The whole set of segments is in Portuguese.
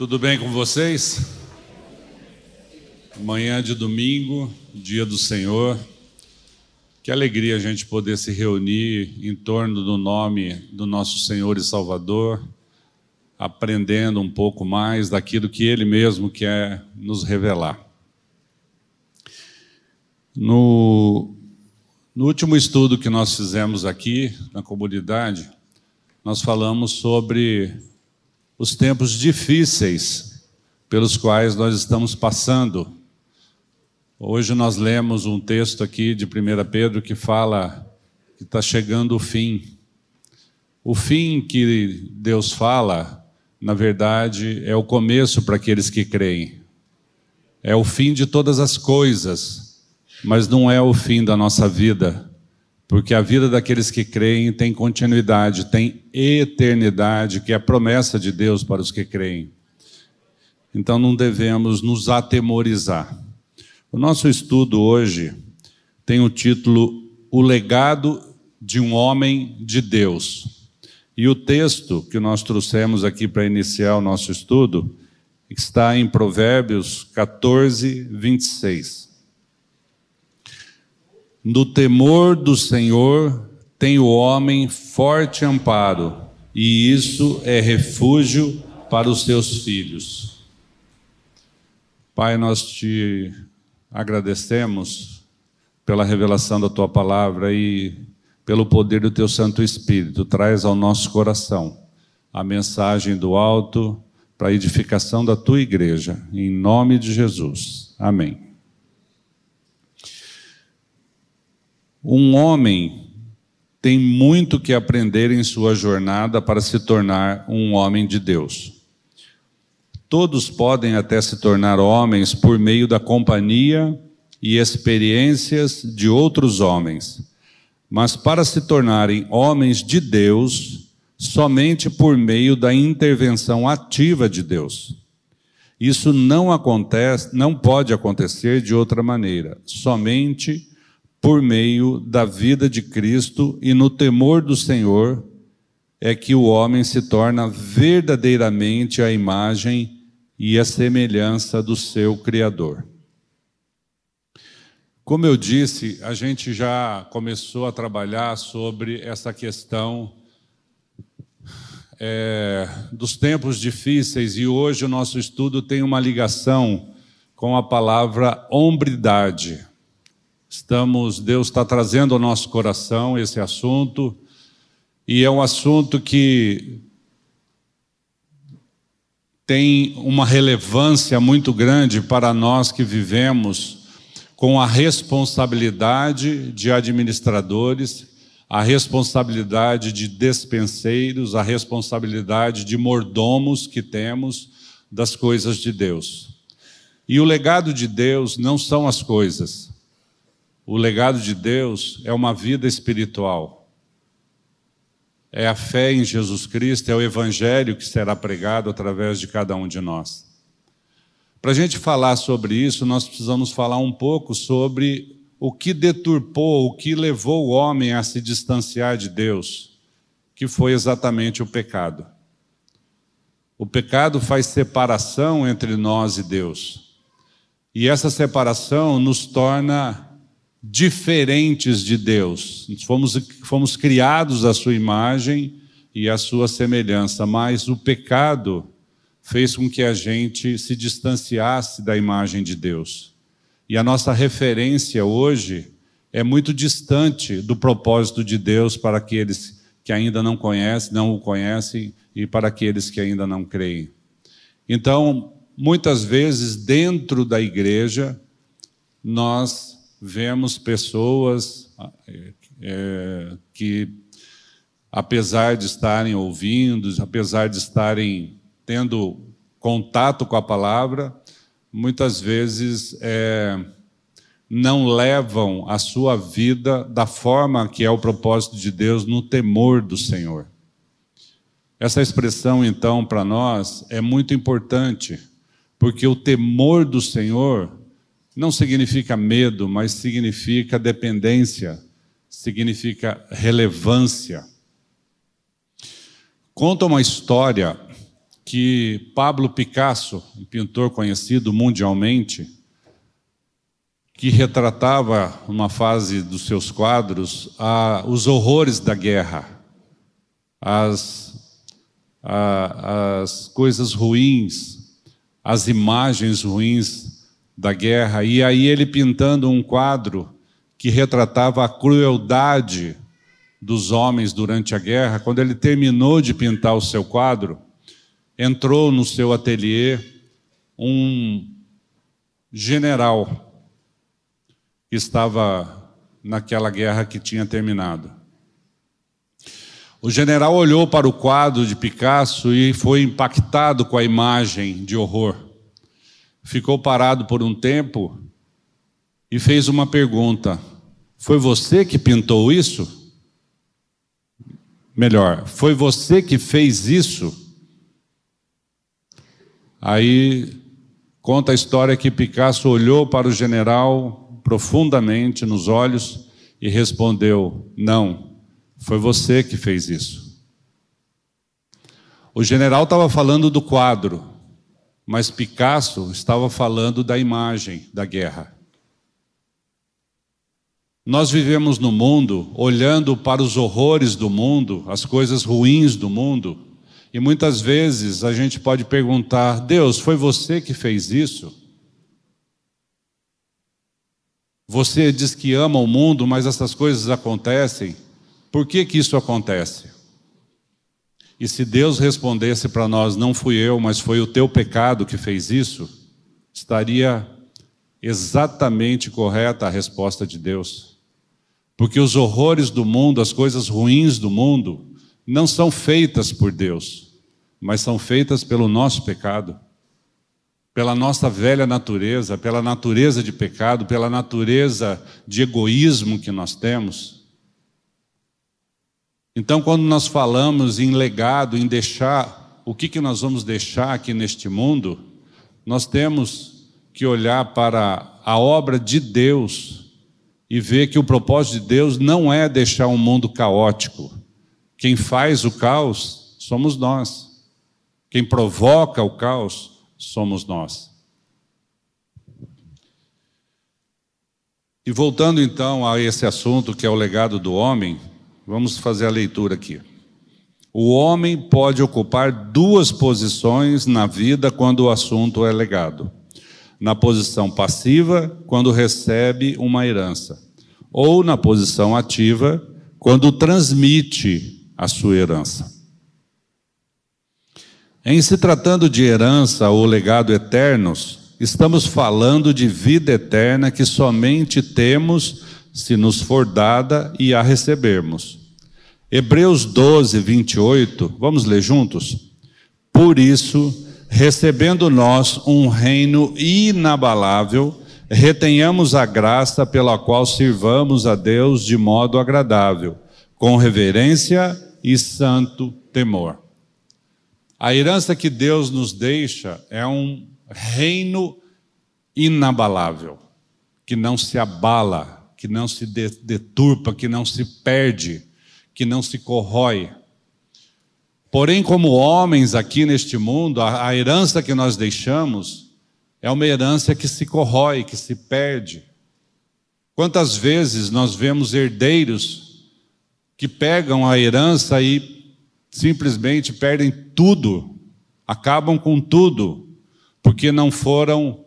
Tudo bem com vocês? Manhã de domingo, dia do Senhor. Que alegria a gente poder se reunir em torno do nome do nosso Senhor e Salvador, aprendendo um pouco mais daquilo que Ele mesmo quer nos revelar. No, no último estudo que nós fizemos aqui na comunidade, nós falamos sobre os tempos difíceis pelos quais nós estamos passando. Hoje nós lemos um texto aqui de 1 Pedro que fala que está chegando o fim. O fim que Deus fala, na verdade, é o começo para aqueles que creem. É o fim de todas as coisas, mas não é o fim da nossa vida porque a vida daqueles que creem tem continuidade, tem eternidade, que é a promessa de Deus para os que creem. Então não devemos nos atemorizar. O nosso estudo hoje tem o título O Legado de um Homem de Deus. E o texto que nós trouxemos aqui para iniciar o nosso estudo está em Provérbios 14, 26. No temor do Senhor tem o homem forte amparo, e isso é refúgio para os seus filhos. Pai, nós te agradecemos pela revelação da tua palavra e pelo poder do teu Santo Espírito. Traz ao nosso coração a mensagem do alto para a edificação da tua igreja. Em nome de Jesus. Amém. Um homem tem muito que aprender em sua jornada para se tornar um homem de Deus. Todos podem até se tornar homens por meio da companhia e experiências de outros homens, mas para se tornarem homens de Deus, somente por meio da intervenção ativa de Deus. Isso não acontece, não pode acontecer de outra maneira, somente por meio da vida de Cristo e no temor do Senhor, é que o homem se torna verdadeiramente a imagem e a semelhança do seu Criador. Como eu disse, a gente já começou a trabalhar sobre essa questão é, dos tempos difíceis e hoje o nosso estudo tem uma ligação com a palavra hombridade. Estamos, Deus está trazendo ao nosso coração esse assunto, e é um assunto que tem uma relevância muito grande para nós que vivemos com a responsabilidade de administradores, a responsabilidade de despenseiros, a responsabilidade de mordomos que temos das coisas de Deus. E o legado de Deus não são as coisas, o legado de Deus é uma vida espiritual. É a fé em Jesus Cristo, é o Evangelho que será pregado através de cada um de nós. Para a gente falar sobre isso, nós precisamos falar um pouco sobre o que deturpou, o que levou o homem a se distanciar de Deus, que foi exatamente o pecado. O pecado faz separação entre nós e Deus. E essa separação nos torna diferentes de Deus. Fomos, fomos criados à sua imagem e à sua semelhança, mas o pecado fez com que a gente se distanciasse da imagem de Deus. E a nossa referência hoje é muito distante do propósito de Deus para aqueles que ainda não conhecem, não o conhecem e para aqueles que ainda não creem. Então, muitas vezes dentro da igreja nós vemos pessoas é, que, apesar de estarem ouvindo, apesar de estarem tendo contato com a palavra, muitas vezes é, não levam a sua vida da forma que é o propósito de Deus no temor do Senhor. Essa expressão, então, para nós é muito importante, porque o temor do Senhor não significa medo, mas significa dependência, significa relevância. Conta uma história que Pablo Picasso, um pintor conhecido mundialmente, que retratava uma fase dos seus quadros a, os horrores da guerra, as, a, as coisas ruins, as imagens ruins da guerra. E aí ele pintando um quadro que retratava a crueldade dos homens durante a guerra, quando ele terminou de pintar o seu quadro, entrou no seu ateliê um general que estava naquela guerra que tinha terminado. O general olhou para o quadro de Picasso e foi impactado com a imagem de horror. Ficou parado por um tempo e fez uma pergunta: Foi você que pintou isso? Melhor, foi você que fez isso? Aí conta a história que Picasso olhou para o general profundamente nos olhos e respondeu: Não, foi você que fez isso. O general estava falando do quadro, mas Picasso estava falando da imagem da guerra. Nós vivemos no mundo olhando para os horrores do mundo, as coisas ruins do mundo, e muitas vezes a gente pode perguntar: Deus, foi você que fez isso? Você diz que ama o mundo, mas essas coisas acontecem. Por que, que isso acontece? E se Deus respondesse para nós, não fui eu, mas foi o teu pecado que fez isso, estaria exatamente correta a resposta de Deus. Porque os horrores do mundo, as coisas ruins do mundo, não são feitas por Deus, mas são feitas pelo nosso pecado, pela nossa velha natureza, pela natureza de pecado, pela natureza de egoísmo que nós temos. Então, quando nós falamos em legado, em deixar, o que, que nós vamos deixar aqui neste mundo, nós temos que olhar para a obra de Deus e ver que o propósito de Deus não é deixar um mundo caótico. Quem faz o caos somos nós. Quem provoca o caos somos nós. E voltando então a esse assunto que é o legado do homem, vamos fazer a leitura aqui. O homem pode ocupar duas posições na vida quando o assunto é legado na posição passiva quando recebe uma herança, ou na posição ativa quando transmite a sua herança. Em se tratando de herança ou legado eternos, estamos falando de vida eterna que somente temos se nos for dada e a recebermos. Hebreus 12, 28, vamos ler juntos? Por isso, recebendo nós um reino inabalável, retenhamos a graça pela qual sirvamos a Deus de modo agradável, com reverência e santo temor. A herança que Deus nos deixa é um reino inabalável, que não se abala, que não se deturpa, que não se perde, que não se corrói. Porém, como homens aqui neste mundo, a, a herança que nós deixamos é uma herança que se corrói, que se perde. Quantas vezes nós vemos herdeiros que pegam a herança e simplesmente perdem tudo, acabam com tudo, porque não foram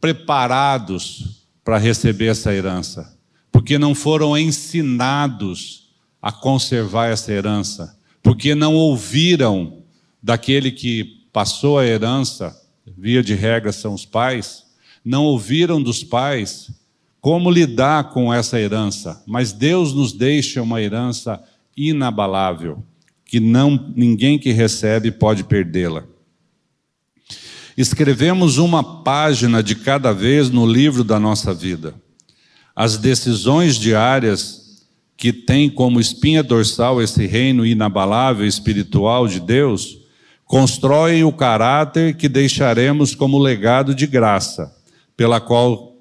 preparados para receber essa herança, porque não foram ensinados a conservar essa herança porque não ouviram daquele que passou a herança, via de regra são os pais, não ouviram dos pais como lidar com essa herança, mas Deus nos deixa uma herança inabalável, que não ninguém que recebe pode perdê-la. Escrevemos uma página de cada vez no livro da nossa vida. As decisões diárias que tem como espinha dorsal esse reino inabalável espiritual de Deus, constroem o caráter que deixaremos como legado de graça, pela qual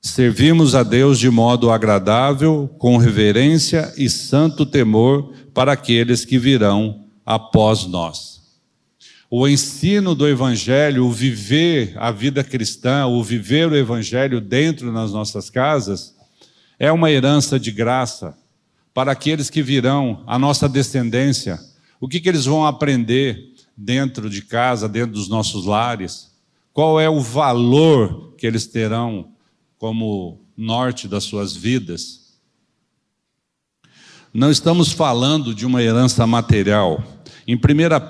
servimos a Deus de modo agradável, com reverência e santo temor para aqueles que virão após nós. O ensino do Evangelho, o viver a vida cristã, o viver o Evangelho dentro das nossas casas, é uma herança de graça para aqueles que virão, a nossa descendência. O que, que eles vão aprender dentro de casa, dentro dos nossos lares? Qual é o valor que eles terão como norte das suas vidas? Não estamos falando de uma herança material. Em 1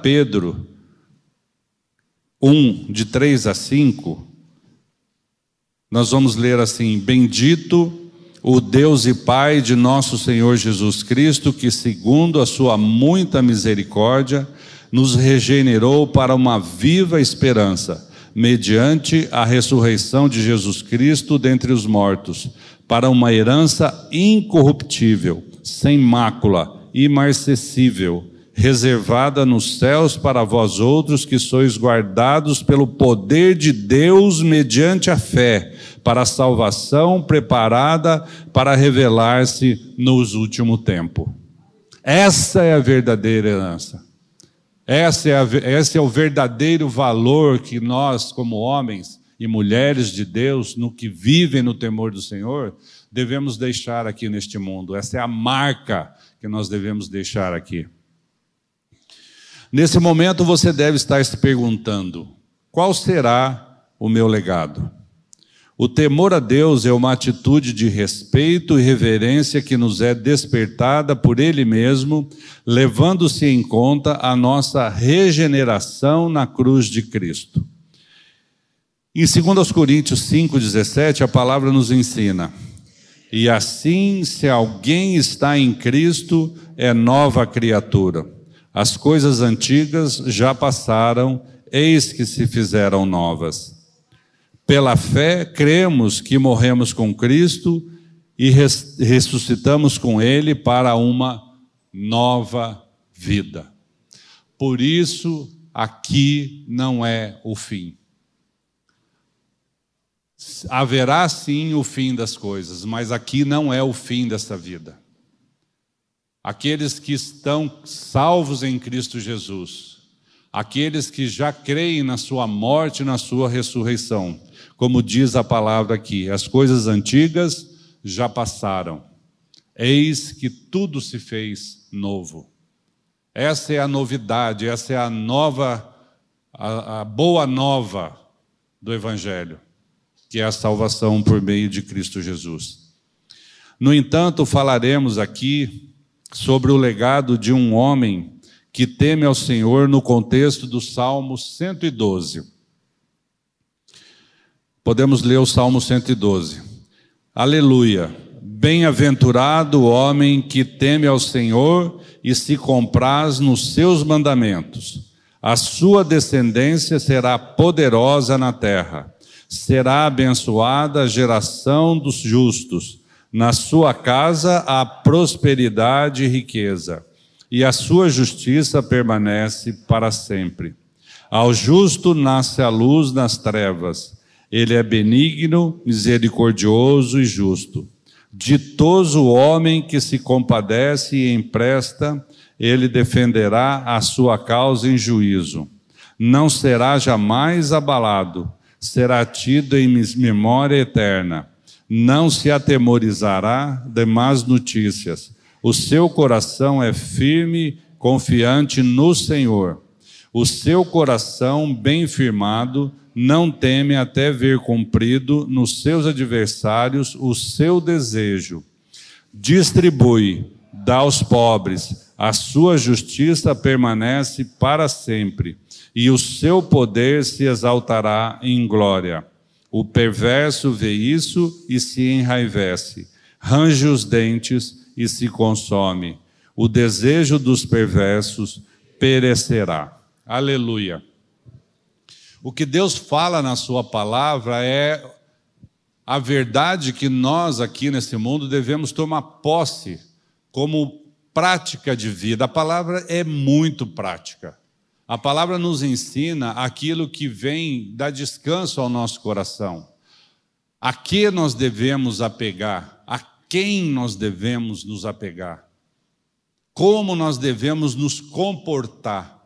Pedro 1, de 3 a 5, nós vamos ler assim: Bendito o Deus e Pai de nosso Senhor Jesus Cristo, que, segundo a sua muita misericórdia, nos regenerou para uma viva esperança, mediante a ressurreição de Jesus Cristo dentre os mortos, para uma herança incorruptível, sem mácula, imarcessível reservada nos céus para vós outros que sois guardados pelo poder de Deus mediante a fé, para a salvação preparada para revelar-se nos último tempo. Essa é a verdadeira herança. Essa é a, esse é o verdadeiro valor que nós, como homens e mulheres de Deus, no que vivem no temor do Senhor, devemos deixar aqui neste mundo. Essa é a marca que nós devemos deixar aqui. Nesse momento você deve estar se perguntando: qual será o meu legado? O temor a Deus é uma atitude de respeito e reverência que nos é despertada por Ele mesmo, levando-se em conta a nossa regeneração na cruz de Cristo. Em 2 Coríntios 5,17, a palavra nos ensina: E assim, se alguém está em Cristo, é nova criatura. As coisas antigas já passaram, eis que se fizeram novas. Pela fé, cremos que morremos com Cristo e ressuscitamos com Ele para uma nova vida. Por isso, aqui não é o fim. Haverá sim o fim das coisas, mas aqui não é o fim dessa vida aqueles que estão salvos em Cristo Jesus, aqueles que já creem na sua morte e na sua ressurreição. Como diz a palavra aqui, as coisas antigas já passaram, eis que tudo se fez novo. Essa é a novidade, essa é a nova, a, a boa nova do Evangelho, que é a salvação por meio de Cristo Jesus. No entanto, falaremos aqui sobre o legado de um homem que teme ao Senhor no contexto do Salmo 112. Podemos ler o Salmo 112. Aleluia! Bem-aventurado o homem que teme ao Senhor e se compraz nos seus mandamentos. A sua descendência será poderosa na terra. Será abençoada a geração dos justos na sua casa há prosperidade e riqueza, e a sua justiça permanece para sempre. Ao justo nasce a luz nas trevas. Ele é benigno, misericordioso e justo. Ditoso homem que se compadece e empresta, ele defenderá a sua causa em juízo. Não será jamais abalado, será tido em memória eterna não se atemorizará de más notícias. O seu coração é firme, confiante no Senhor. O seu coração, bem firmado, não teme até ver cumprido nos seus adversários o seu desejo. Distribui, dá aos pobres, a sua justiça permanece para sempre, e o seu poder se exaltará em glória. O perverso vê isso e se enraivece, range os dentes e se consome. O desejo dos perversos perecerá. Aleluia. O que Deus fala na Sua palavra é a verdade que nós aqui nesse mundo devemos tomar posse como prática de vida. A palavra é muito prática. A palavra nos ensina aquilo que vem dar descanso ao nosso coração. A que nós devemos apegar? A quem nós devemos nos apegar? Como nós devemos nos comportar?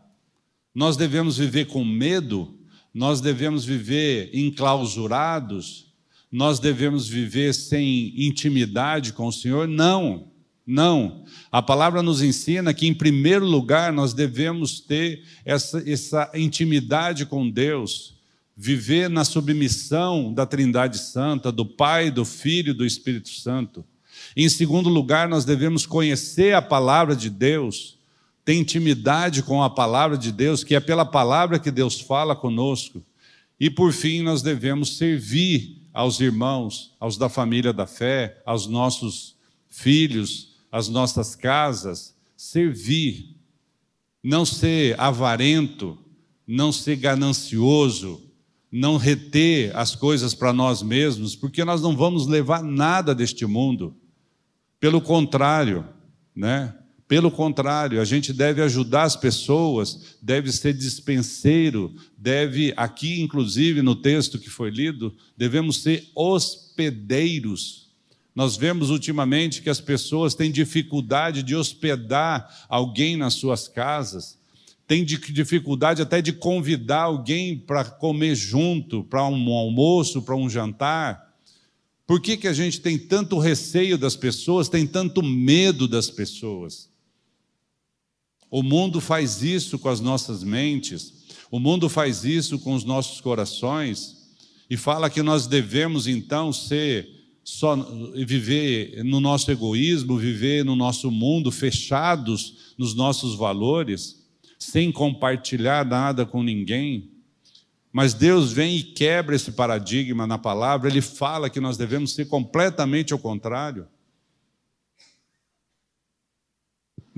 Nós devemos viver com medo? Nós devemos viver enclausurados? Nós devemos viver sem intimidade com o Senhor? Não, não. A palavra nos ensina que, em primeiro lugar, nós devemos ter essa, essa intimidade com Deus, viver na submissão da Trindade Santa, do Pai, do Filho e do Espírito Santo. Em segundo lugar, nós devemos conhecer a palavra de Deus, ter intimidade com a palavra de Deus, que é pela palavra que Deus fala conosco. E por fim, nós devemos servir aos irmãos, aos da família da fé, aos nossos filhos, às nossas casas, servir, não ser avarento, não ser ganancioso, não reter as coisas para nós mesmos, porque nós não vamos levar nada deste mundo. Pelo contrário, né? Pelo contrário, a gente deve ajudar as pessoas, deve ser dispenseiro, deve, aqui inclusive no texto que foi lido, devemos ser hospedeiros. Nós vemos ultimamente que as pessoas têm dificuldade de hospedar alguém nas suas casas, tem dificuldade até de convidar alguém para comer junto, para um almoço, para um jantar. Por que, que a gente tem tanto receio das pessoas, tem tanto medo das pessoas? O mundo faz isso com as nossas mentes, o mundo faz isso com os nossos corações, e fala que nós devemos então ser só viver no nosso egoísmo, viver no nosso mundo fechados nos nossos valores sem compartilhar nada com ninguém. Mas Deus vem e quebra esse paradigma na palavra, ele fala que nós devemos ser completamente ao contrário.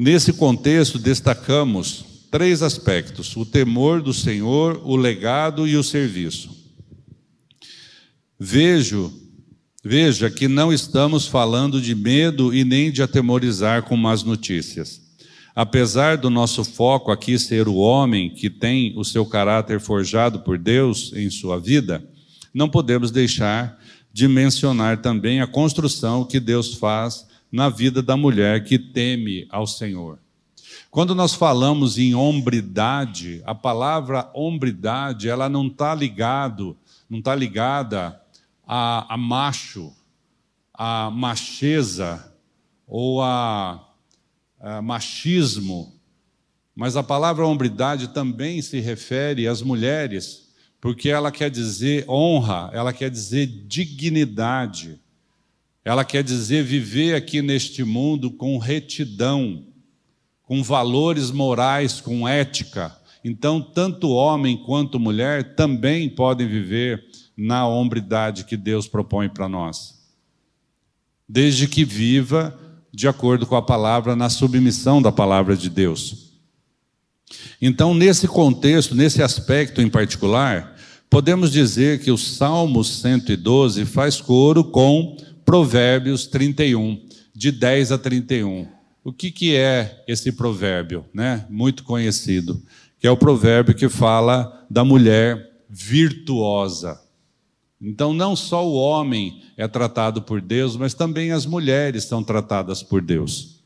Nesse contexto, destacamos três aspectos: o temor do Senhor, o legado e o serviço. Vejo, veja que não estamos falando de medo e nem de atemorizar com más notícias. Apesar do nosso foco aqui ser o homem que tem o seu caráter forjado por Deus em sua vida, não podemos deixar de mencionar também a construção que Deus faz na vida da mulher que teme ao Senhor. Quando nós falamos em hombridade, a palavra hombridade, ela não está ligado, não está ligada a, a macho, a macheza ou a uh, machismo, mas a palavra hombridade também se refere às mulheres, porque ela quer dizer honra, ela quer dizer dignidade, ela quer dizer viver aqui neste mundo com retidão, com valores morais, com ética. Então, tanto homem quanto mulher também podem viver na hombridade que Deus propõe para nós. Desde que viva de acordo com a palavra, na submissão da palavra de Deus. Então, nesse contexto, nesse aspecto em particular, podemos dizer que o Salmo 112 faz coro com Provérbios 31, de 10 a 31. O que, que é esse provérbio? Né? Muito conhecido, que é o provérbio que fala da mulher virtuosa. Então, não só o homem é tratado por Deus, mas também as mulheres são tratadas por Deus.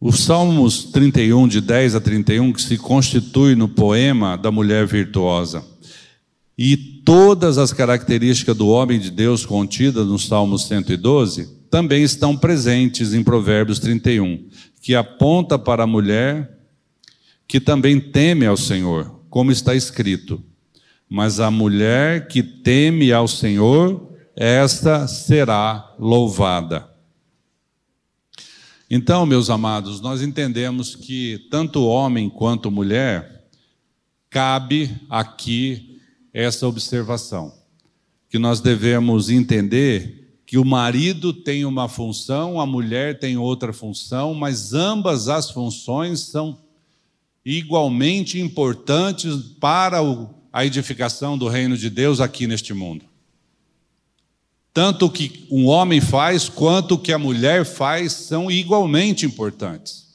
Os Salmos 31, de 10 a 31, que se constitui no poema da mulher virtuosa, e todas as características do homem de Deus contidas no Salmo 112, também estão presentes em Provérbios 31, que aponta para a mulher que também teme ao Senhor, como está escrito mas a mulher que teme ao Senhor, esta será louvada. Então, meus amados, nós entendemos que tanto homem quanto mulher cabe aqui essa observação, que nós devemos entender que o marido tem uma função, a mulher tem outra função, mas ambas as funções são igualmente importantes para a edificação do reino de Deus aqui neste mundo. Tanto o que um homem faz quanto o que a mulher faz são igualmente importantes.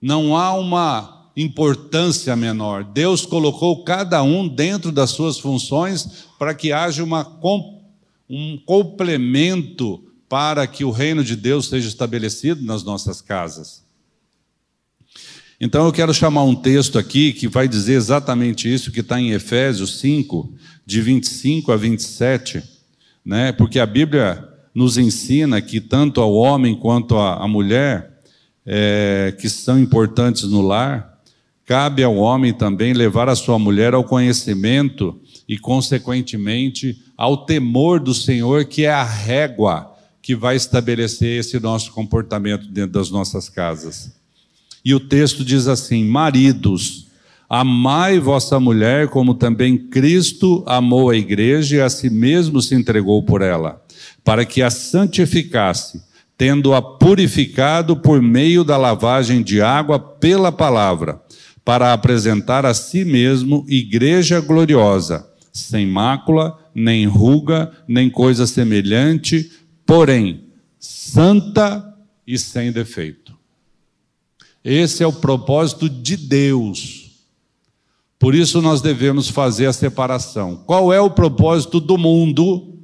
Não há uma importância menor. Deus colocou cada um dentro das suas funções para que haja uma, um complemento para que o reino de Deus seja estabelecido nas nossas casas. Então eu quero chamar um texto aqui que vai dizer exatamente isso, que está em Efésios 5, de 25 a 27, né? porque a Bíblia nos ensina que tanto ao homem quanto à mulher, é, que são importantes no lar, cabe ao homem também levar a sua mulher ao conhecimento e, consequentemente, ao temor do Senhor, que é a régua que vai estabelecer esse nosso comportamento dentro das nossas casas. E o texto diz assim: Maridos, amai vossa mulher, como também Cristo amou a igreja e a si mesmo se entregou por ela, para que a santificasse, tendo-a purificado por meio da lavagem de água pela palavra, para apresentar a si mesmo igreja gloriosa, sem mácula, nem ruga, nem coisa semelhante, porém santa e sem defeito. Esse é o propósito de Deus. Por isso nós devemos fazer a separação. Qual é o propósito do mundo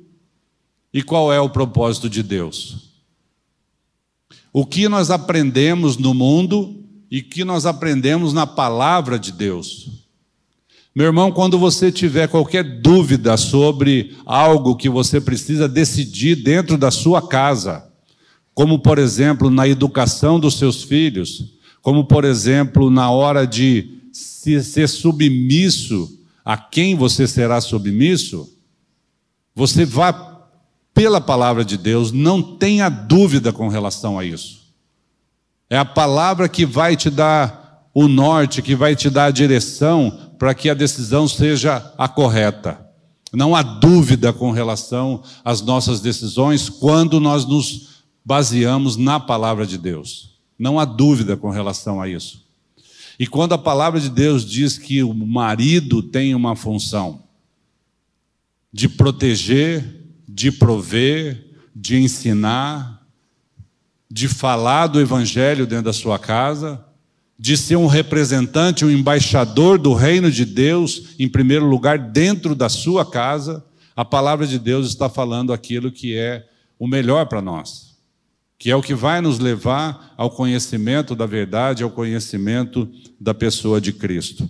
e qual é o propósito de Deus? O que nós aprendemos no mundo e que nós aprendemos na palavra de Deus. Meu irmão, quando você tiver qualquer dúvida sobre algo que você precisa decidir dentro da sua casa, como por exemplo na educação dos seus filhos, como, por exemplo, na hora de ser submisso a quem você será submisso, você vá pela palavra de Deus, não tenha dúvida com relação a isso. É a palavra que vai te dar o norte, que vai te dar a direção para que a decisão seja a correta. Não há dúvida com relação às nossas decisões quando nós nos baseamos na palavra de Deus. Não há dúvida com relação a isso. E quando a palavra de Deus diz que o marido tem uma função de proteger, de prover, de ensinar, de falar do evangelho dentro da sua casa, de ser um representante, um embaixador do reino de Deus, em primeiro lugar, dentro da sua casa, a palavra de Deus está falando aquilo que é o melhor para nós que é o que vai nos levar ao conhecimento da verdade, ao conhecimento da pessoa de Cristo.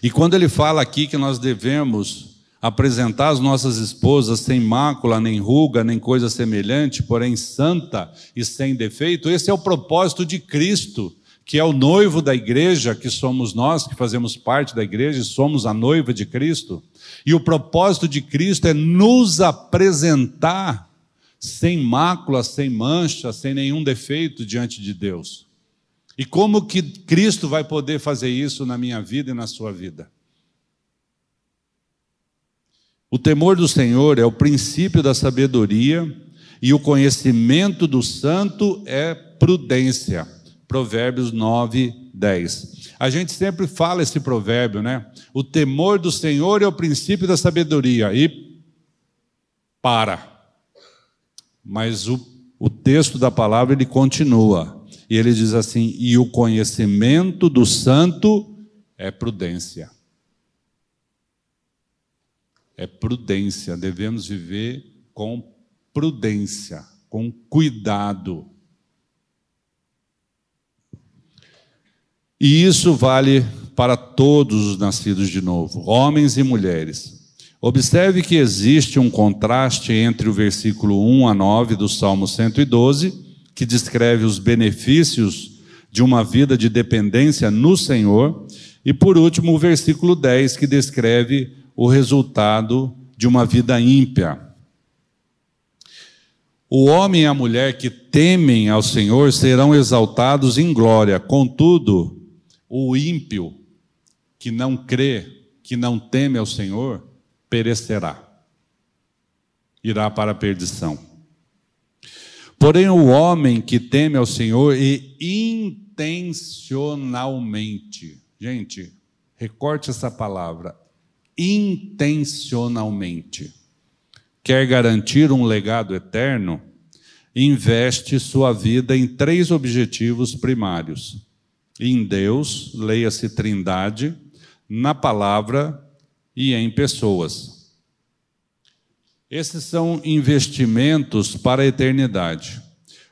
E quando ele fala aqui que nós devemos apresentar as nossas esposas sem mácula, nem ruga, nem coisa semelhante, porém santa e sem defeito, esse é o propósito de Cristo, que é o noivo da igreja, que somos nós, que fazemos parte da igreja e somos a noiva de Cristo. E o propósito de Cristo é nos apresentar sem mácula, sem mancha, sem nenhum defeito diante de Deus. E como que Cristo vai poder fazer isso na minha vida e na sua vida? O temor do Senhor é o princípio da sabedoria e o conhecimento do santo é prudência. Provérbios 9, 10. A gente sempre fala esse provérbio, né? O temor do Senhor é o princípio da sabedoria. E para. Mas o, o texto da palavra ele continua. E ele diz assim: e o conhecimento do santo é prudência. É prudência, devemos viver com prudência, com cuidado. E isso vale para todos os nascidos de novo, homens e mulheres. Observe que existe um contraste entre o versículo 1 a 9 do Salmo 112, que descreve os benefícios de uma vida de dependência no Senhor, e por último o versículo 10, que descreve o resultado de uma vida ímpia. O homem e a mulher que temem ao Senhor serão exaltados em glória, contudo, o ímpio que não crê, que não teme ao Senhor, perecerá, irá para a perdição. Porém, o homem que teme ao Senhor e intencionalmente, gente, recorte essa palavra, intencionalmente, quer garantir um legado eterno, investe sua vida em três objetivos primários: em Deus, leia-se Trindade, na palavra e em pessoas. Esses são investimentos para a eternidade.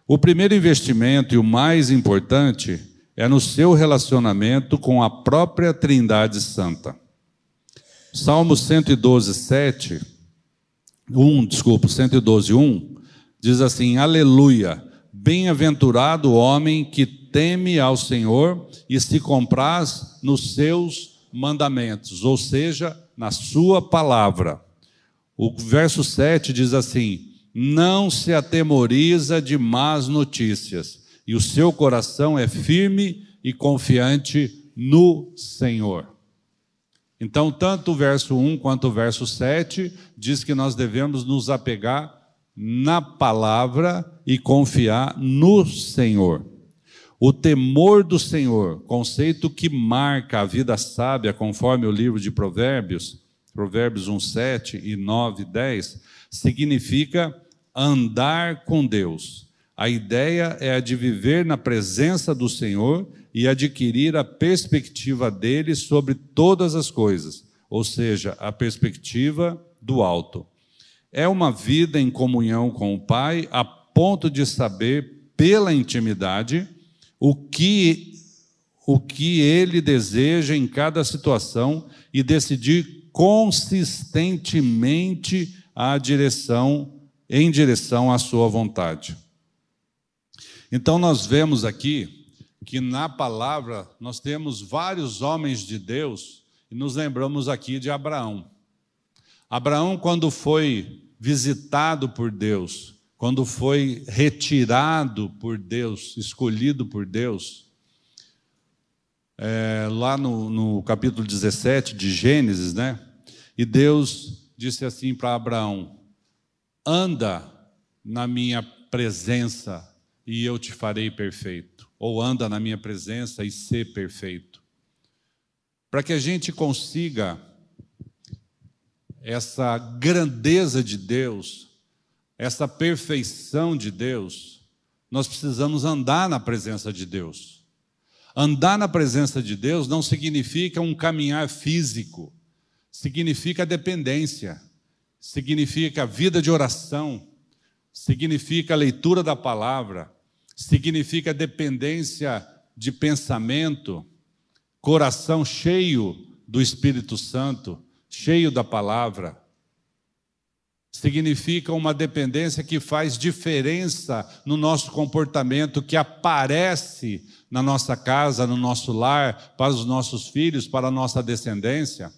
O primeiro investimento e o mais importante é no seu relacionamento com a própria Trindade Santa. Salmo 112, 7, 1, desculpa, 112, 1, diz assim: Aleluia, bem-aventurado o homem que teme ao Senhor e se compraz nos seus mandamentos, ou seja, na sua palavra. O verso 7 diz assim: Não se atemoriza de más notícias e o seu coração é firme e confiante no Senhor. Então, tanto o verso 1 quanto o verso 7 diz que nós devemos nos apegar na palavra e confiar no Senhor. O temor do Senhor, conceito que marca a vida sábia, conforme o livro de Provérbios, Provérbios 1, 7 e 9, 10, significa andar com Deus a ideia é a de viver na presença do Senhor e adquirir a perspectiva dele sobre todas as coisas, ou seja, a perspectiva do alto. É uma vida em comunhão com o Pai a ponto de saber pela intimidade o que o que ele deseja em cada situação e decidir consistentemente a direção em direção à sua vontade. Então, nós vemos aqui que na palavra nós temos vários homens de Deus e nos lembramos aqui de Abraão. Abraão, quando foi visitado por Deus, quando foi retirado por Deus, escolhido por Deus, é, lá no, no capítulo 17 de Gênesis, né? E Deus disse assim para Abraão: anda na minha presença e eu te farei perfeito. Ou anda na minha presença e ser perfeito. Para que a gente consiga essa grandeza de Deus, essa perfeição de Deus, nós precisamos andar na presença de Deus. Andar na presença de Deus não significa um caminhar físico, significa dependência, significa vida de oração, significa leitura da palavra, significa dependência de pensamento, coração cheio do Espírito Santo, cheio da palavra. Significa uma dependência que faz diferença no nosso comportamento, que aparece na nossa casa, no nosso lar, para os nossos filhos, para a nossa descendência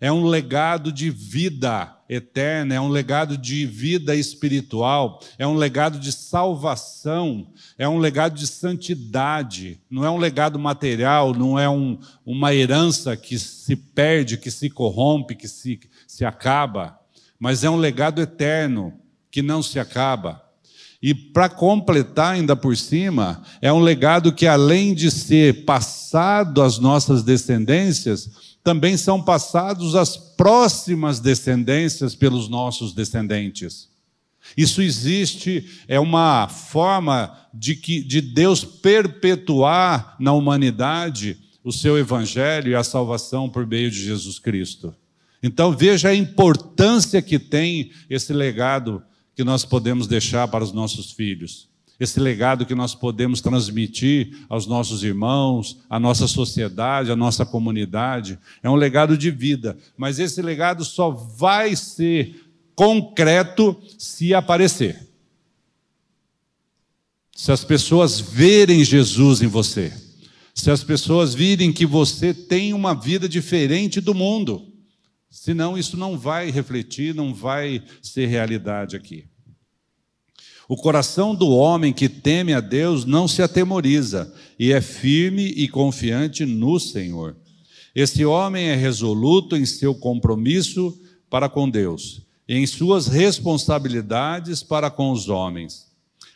é um legado de vida eterna, é um legado de vida espiritual, é um legado de salvação, é um legado de santidade, não é um legado material, não é um, uma herança que se perde, que se corrompe, que se, se acaba, mas é um legado eterno que não se acaba. E para completar ainda por cima, é um legado que além de ser passado às nossas descendências, também são passados às próximas descendências pelos nossos descendentes. Isso existe, é uma forma de, que, de Deus perpetuar na humanidade o seu evangelho e a salvação por meio de Jesus Cristo. Então veja a importância que tem esse legado que nós podemos deixar para os nossos filhos esse legado que nós podemos transmitir aos nossos irmãos, à nossa sociedade, à nossa comunidade. É um legado de vida, mas esse legado só vai ser concreto se aparecer. Se as pessoas verem Jesus em você, se as pessoas virem que você tem uma vida diferente do mundo, senão isso não vai refletir, não vai ser realidade aqui. O coração do homem que teme a Deus não se atemoriza e é firme e confiante no Senhor. Esse homem é resoluto em seu compromisso para com Deus e em suas responsabilidades para com os homens.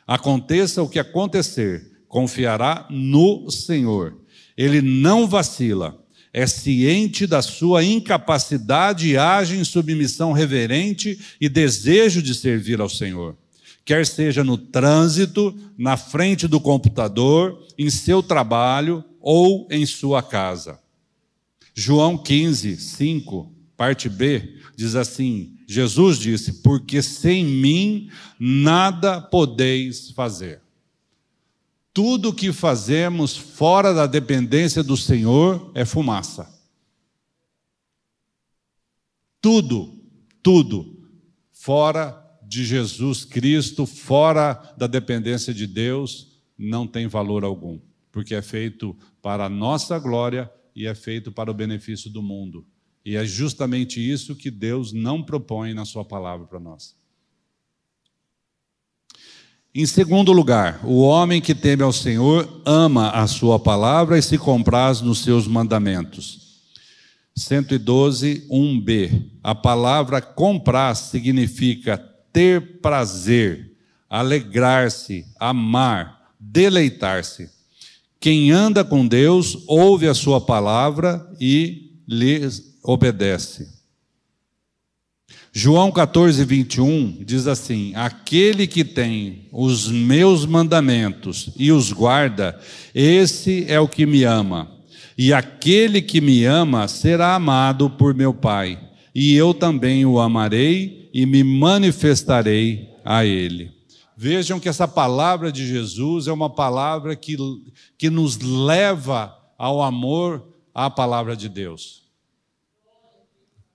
Aconteça o que acontecer, confiará no Senhor. Ele não vacila, é ciente da sua incapacidade e age em submissão reverente e desejo de servir ao Senhor quer seja no trânsito, na frente do computador, em seu trabalho ou em sua casa. João 15, 5, parte B, diz assim: Jesus disse: Porque sem mim nada podeis fazer. Tudo que fazemos fora da dependência do Senhor é fumaça. Tudo, tudo fora de Jesus Cristo, fora da dependência de Deus, não tem valor algum, porque é feito para a nossa glória e é feito para o benefício do mundo. E é justamente isso que Deus não propõe na Sua palavra para nós. Em segundo lugar, o homem que teme ao Senhor ama a Sua palavra e se compraz nos seus mandamentos. 112, 1b. A palavra comprar significa ter prazer, alegrar-se, amar, deleitar-se. Quem anda com Deus ouve a sua palavra e lhe obedece. João 14, 21 diz assim: Aquele que tem os meus mandamentos e os guarda, esse é o que me ama. E aquele que me ama será amado por meu Pai, e eu também o amarei e me manifestarei a ele. Vejam que essa palavra de Jesus é uma palavra que, que nos leva ao amor à palavra de Deus.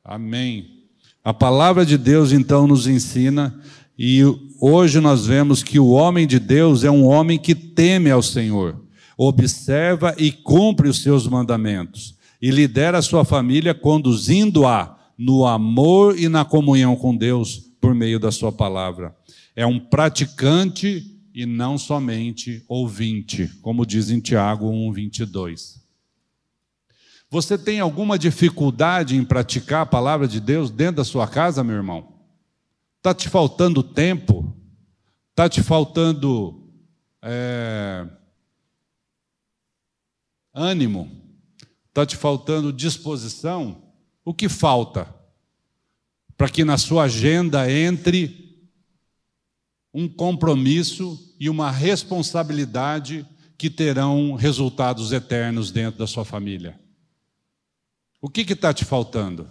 Amém. A palavra de Deus então nos ensina, e hoje nós vemos que o homem de Deus é um homem que teme ao Senhor, observa e cumpre os seus mandamentos, e lidera a sua família conduzindo-a no amor e na comunhão com Deus por meio da sua palavra. É um praticante e não somente ouvinte, como diz em Tiago 1:22. Você tem alguma dificuldade em praticar a palavra de Deus dentro da sua casa, meu irmão? Está te faltando tempo? Está te faltando é, ânimo? Está te faltando disposição? O que falta para que na sua agenda entre um compromisso e uma responsabilidade que terão resultados eternos dentro da sua família? O que está te faltando?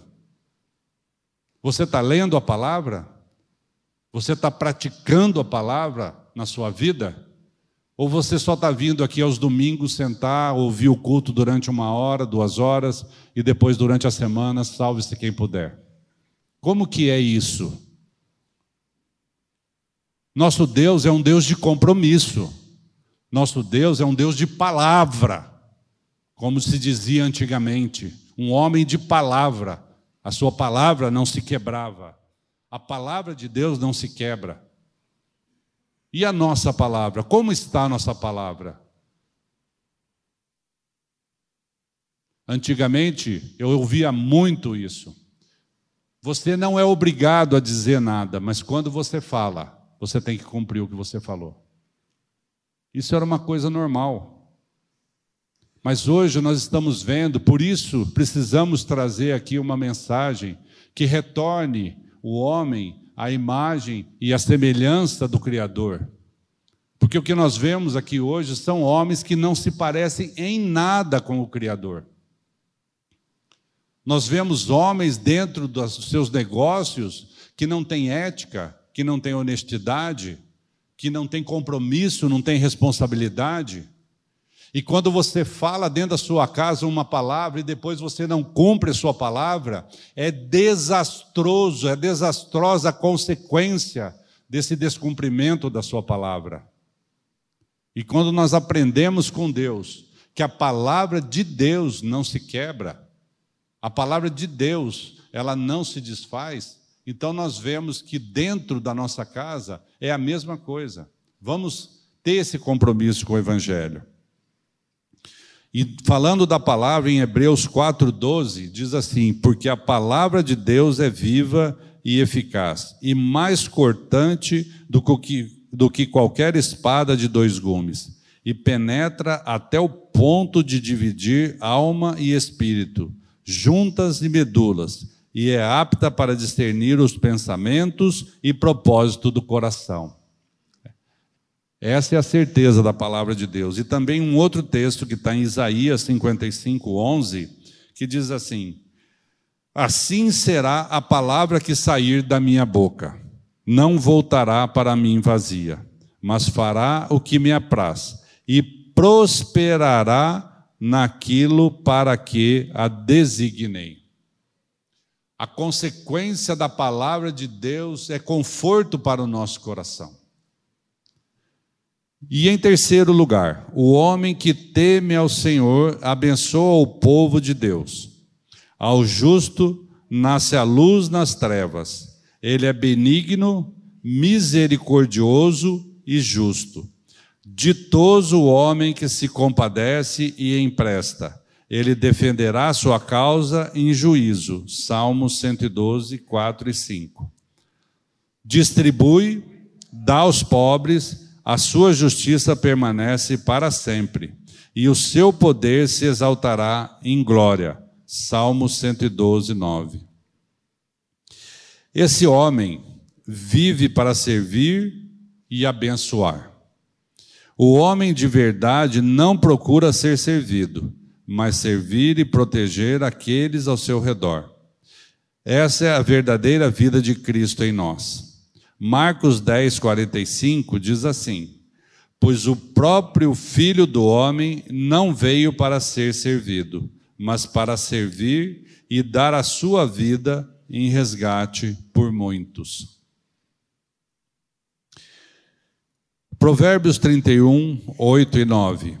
Você está lendo a palavra? Você está praticando a palavra na sua vida? Ou você só está vindo aqui aos domingos sentar, ouvir o culto durante uma hora, duas horas, e depois durante a semana, salve-se quem puder? Como que é isso? Nosso Deus é um Deus de compromisso. Nosso Deus é um Deus de palavra, como se dizia antigamente um homem de palavra. A sua palavra não se quebrava. A palavra de Deus não se quebra. E a nossa palavra? Como está a nossa palavra? Antigamente eu ouvia muito isso. Você não é obrigado a dizer nada, mas quando você fala, você tem que cumprir o que você falou. Isso era uma coisa normal. Mas hoje nós estamos vendo, por isso precisamos trazer aqui uma mensagem que retorne o homem à imagem e à semelhança do Criador. Porque o que nós vemos aqui hoje são homens que não se parecem em nada com o Criador. Nós vemos homens dentro dos seus negócios que não têm ética, que não têm honestidade, que não têm compromisso, não têm responsabilidade. E quando você fala dentro da sua casa uma palavra e depois você não cumpre a sua palavra, é desastroso, é desastrosa a consequência desse descumprimento da sua palavra. E quando nós aprendemos com Deus que a palavra de Deus não se quebra, a palavra de Deus, ela não se desfaz, então nós vemos que dentro da nossa casa é a mesma coisa. Vamos ter esse compromisso com o evangelho. E falando da palavra em Hebreus 4:12, diz assim: "Porque a palavra de Deus é viva e eficaz, e mais cortante do que, do que qualquer espada de dois gumes, e penetra até o ponto de dividir alma e espírito, juntas e medulas, e é apta para discernir os pensamentos e propósito do coração." Essa é a certeza da palavra de Deus. E também um outro texto que está em Isaías 55, 11, que diz assim: Assim será a palavra que sair da minha boca, não voltará para mim vazia, mas fará o que me apraz, e prosperará naquilo para que a designei. A consequência da palavra de Deus é conforto para o nosso coração. E em terceiro lugar, o homem que teme ao Senhor abençoa o povo de Deus. Ao justo nasce a luz nas trevas. Ele é benigno, misericordioso e justo. Ditoso o homem que se compadece e empresta. Ele defenderá sua causa em juízo. Salmos 112, 4 e 5. Distribui, dá aos pobres, a sua justiça permanece para sempre, e o seu poder se exaltará em glória. Salmos 112, 9. Esse homem vive para servir e abençoar. O homem de verdade não procura ser servido, mas servir e proteger aqueles ao seu redor. Essa é a verdadeira vida de Cristo em nós. Marcos 10, 45 diz assim: Pois o próprio Filho do Homem não veio para ser servido, mas para servir e dar a sua vida em resgate por muitos. Provérbios 31, 8 e 9.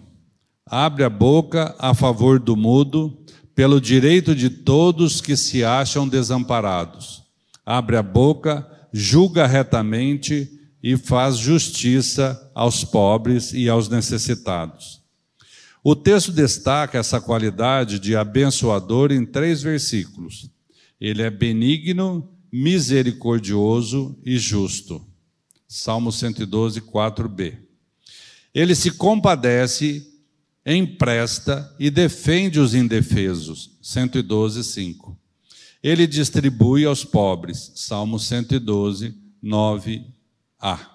Abre a boca a favor do mudo, pelo direito de todos que se acham desamparados. Abre a boca, julga retamente e faz justiça aos pobres e aos necessitados. O texto destaca essa qualidade de abençoador em três versículos. Ele é benigno, misericordioso e justo. Salmo 112, 4b. Ele se compadece, empresta e defende os indefesos. 112, 5. Ele distribui aos pobres. Salmo 112, 9a.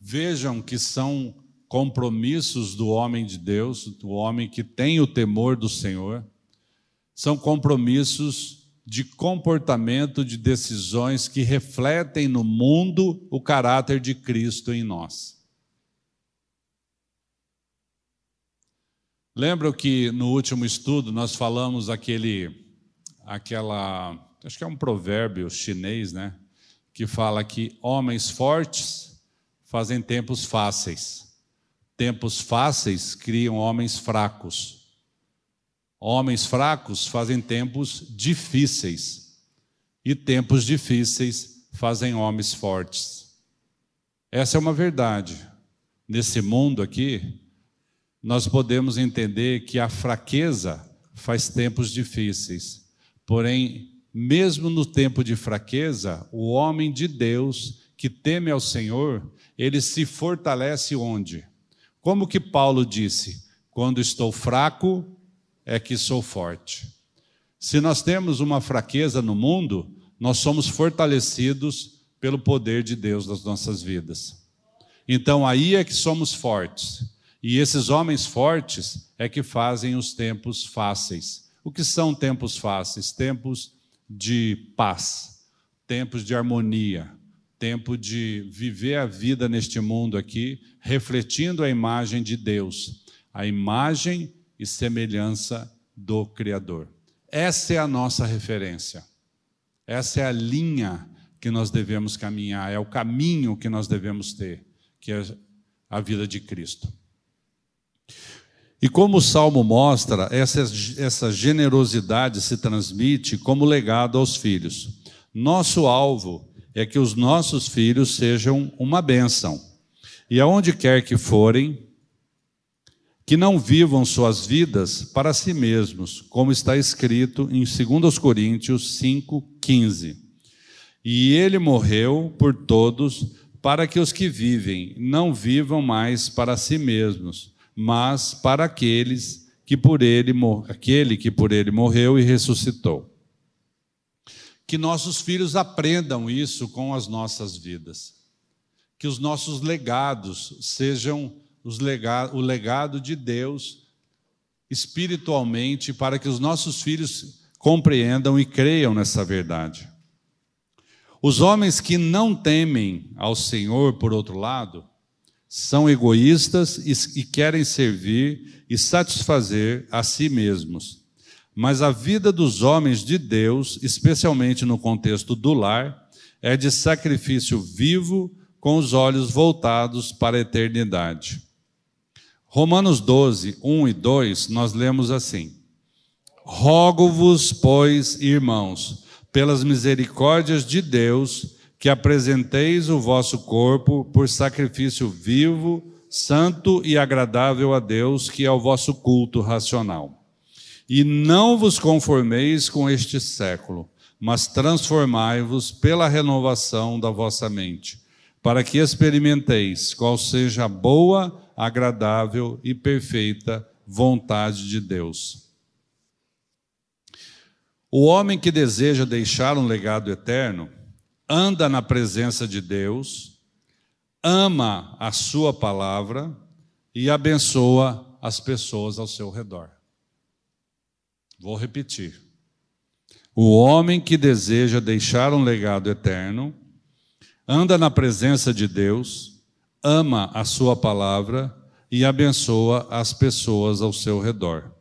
Vejam que são compromissos do homem de Deus, do homem que tem o temor do Senhor, são compromissos de comportamento, de decisões que refletem no mundo o caráter de Cristo em nós. Lembram que no último estudo nós falamos aquele, aquela, acho que é um provérbio chinês, né? Que fala que homens fortes fazem tempos fáceis, tempos fáceis criam homens fracos. Homens fracos fazem tempos difíceis, e tempos difíceis fazem homens fortes. Essa é uma verdade. Nesse mundo aqui, nós podemos entender que a fraqueza faz tempos difíceis. Porém, mesmo no tempo de fraqueza, o homem de Deus que teme ao Senhor, ele se fortalece onde? Como que Paulo disse: quando estou fraco, é que sou forte. Se nós temos uma fraqueza no mundo, nós somos fortalecidos pelo poder de Deus nas nossas vidas. Então aí é que somos fortes. E esses homens fortes é que fazem os tempos fáceis. O que são tempos fáceis? Tempos de paz, tempos de harmonia, tempo de viver a vida neste mundo aqui, refletindo a imagem de Deus, a imagem e semelhança do Criador. Essa é a nossa referência. Essa é a linha que nós devemos caminhar, é o caminho que nós devemos ter, que é a vida de Cristo. E como o Salmo mostra, essa, essa generosidade se transmite como legado aos filhos. Nosso alvo é que os nossos filhos sejam uma bênção. E aonde quer que forem, que não vivam suas vidas para si mesmos, como está escrito em 2 Coríntios 5,15. E ele morreu por todos, para que os que vivem não vivam mais para si mesmos, mas para aqueles que por ele, aquele que por ele morreu e ressuscitou. Que nossos filhos aprendam isso com as nossas vidas. Que os nossos legados sejam legado, o legado de Deus espiritualmente para que os nossos filhos compreendam e creiam nessa verdade. Os homens que não temem ao Senhor, por outro lado, são egoístas e, querem servir e satisfazer a si mesmos. Mas a vida dos homens de Deus, especialmente no contexto do lar, é de sacrifício vivo, com os olhos voltados para a eternidade. Romanos 12, 1 e 2, nós lemos assim: Rogo-vos, pois, irmãos, pelas misericórdias de Deus, que apresenteis o vosso corpo por sacrifício vivo, santo e agradável a Deus, que é o vosso culto racional. E não vos conformeis com este século, mas transformai-vos pela renovação da vossa mente, para que experimenteis qual seja a boa, agradável e perfeita vontade de Deus. O homem que deseja deixar um legado eterno, anda na presença de Deus, ama a Sua palavra e abençoa as pessoas ao seu redor. Vou repetir. O homem que deseja deixar um legado eterno, anda na presença de Deus, ama a Sua palavra e abençoa as pessoas ao seu redor.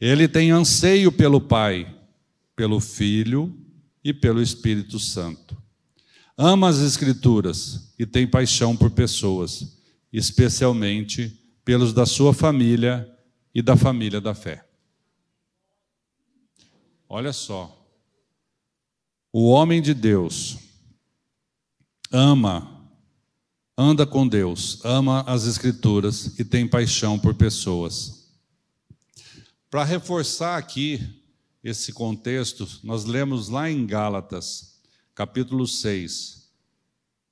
Ele tem anseio pelo Pai, pelo Filho e pelo Espírito Santo. Ama as Escrituras e tem paixão por pessoas, especialmente pelos da sua família e da família da fé. Olha só, o homem de Deus ama, anda com Deus, ama as Escrituras e tem paixão por pessoas. Para reforçar aqui esse contexto, nós lemos lá em Gálatas, capítulo 6,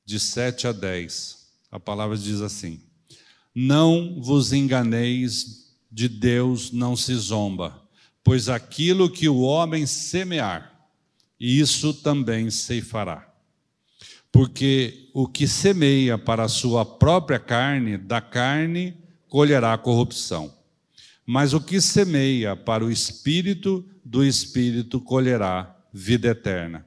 de 7 a 10. A palavra diz assim: Não vos enganeis, de Deus não se zomba, pois aquilo que o homem semear, isso também ceifará. Porque o que semeia para a sua própria carne, da carne colherá corrupção. Mas o que semeia para o espírito, do Espírito colherá vida eterna.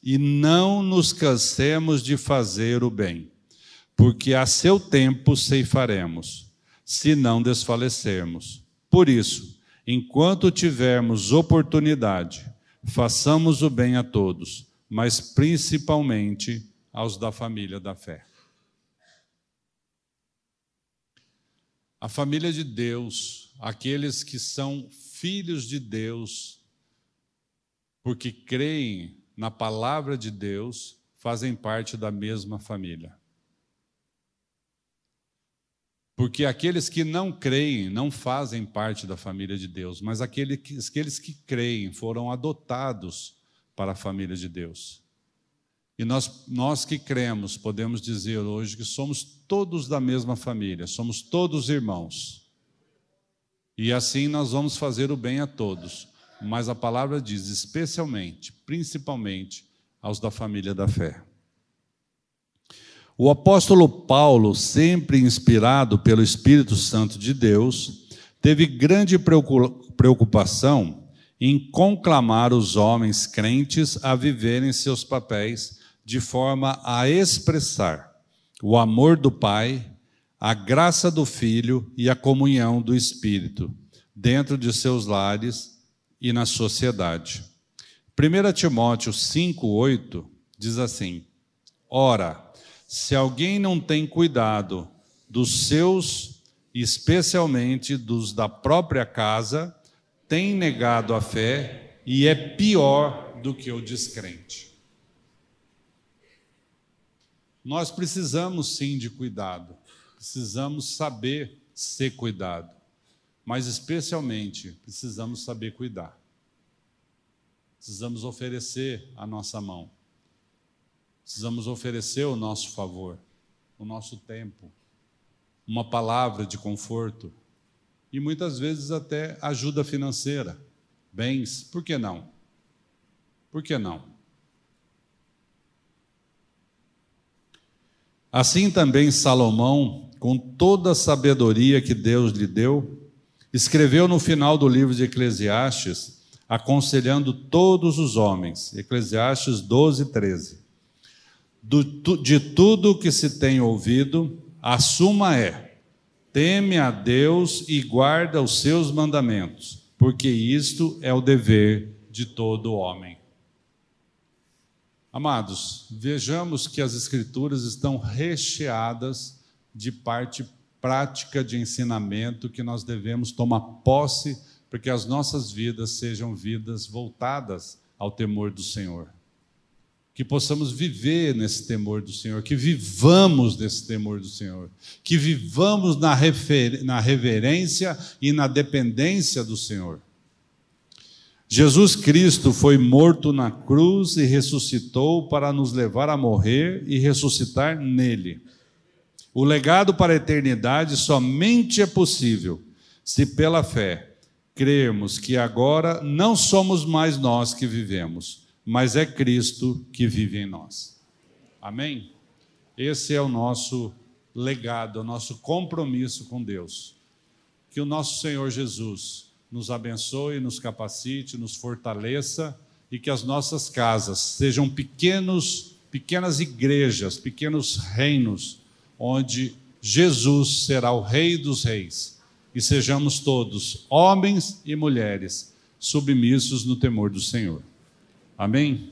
E não nos cansemos de fazer o bem, porque a seu tempo ceifaremos, se não desfalecermos. Por isso, enquanto tivermos oportunidade, façamos o bem a todos, mas principalmente aos da família da fé. A família de Deus, aqueles que são filhos de Deus, porque creem na palavra de Deus, fazem parte da mesma família. Porque aqueles que não creem não fazem parte da família de Deus, mas aqueles, aqueles que creem foram adotados para a família de Deus. E nós, nós que cremos, podemos dizer hoje que somos todos da mesma família, somos todos irmãos. E assim nós vamos fazer o bem a todos. Mas a palavra diz especialmente, principalmente aos da família da fé. O apóstolo Paulo, sempre inspirado pelo Espírito Santo de Deus, teve grande preocupação em conclamar os homens crentes a viverem seus papéis de forma a expressar o amor do Pai a graça do Filho e a comunhão do Espírito dentro de seus lares e na sociedade. 1 Timóteo 5,8 diz assim: Ora, se alguém não tem cuidado dos seus, especialmente dos da própria casa, tem negado a fé e é pior do que o descrente. Nós precisamos sim de cuidado precisamos saber ser cuidado, mas especialmente precisamos saber cuidar. Precisamos oferecer a nossa mão. Precisamos oferecer o nosso favor, o nosso tempo, uma palavra de conforto e muitas vezes até ajuda financeira, bens, por que não? Por que não? Assim também Salomão com toda a sabedoria que Deus lhe deu, escreveu no final do livro de Eclesiastes, aconselhando todos os homens, Eclesiastes 12, 13. Do, de tudo que se tem ouvido, A suma é: teme a Deus e guarda os seus mandamentos, porque isto é o dever de todo homem. Amados, vejamos que as Escrituras estão recheadas de parte prática de ensinamento que nós devemos tomar posse para que as nossas vidas sejam vidas voltadas ao temor do Senhor. Que possamos viver nesse temor do Senhor, que vivamos nesse temor do Senhor, que vivamos na, na reverência e na dependência do Senhor. Jesus Cristo foi morto na cruz e ressuscitou para nos levar a morrer e ressuscitar nele. O legado para a eternidade somente é possível se, pela fé, crermos que agora não somos mais nós que vivemos, mas é Cristo que vive em nós. Amém? Esse é o nosso legado, o nosso compromisso com Deus. Que o nosso Senhor Jesus nos abençoe, nos capacite, nos fortaleça e que as nossas casas sejam pequenos, pequenas igrejas, pequenos reinos, onde Jesus será o Rei dos Reis e sejamos todos, homens e mulheres, submissos no temor do Senhor. Amém?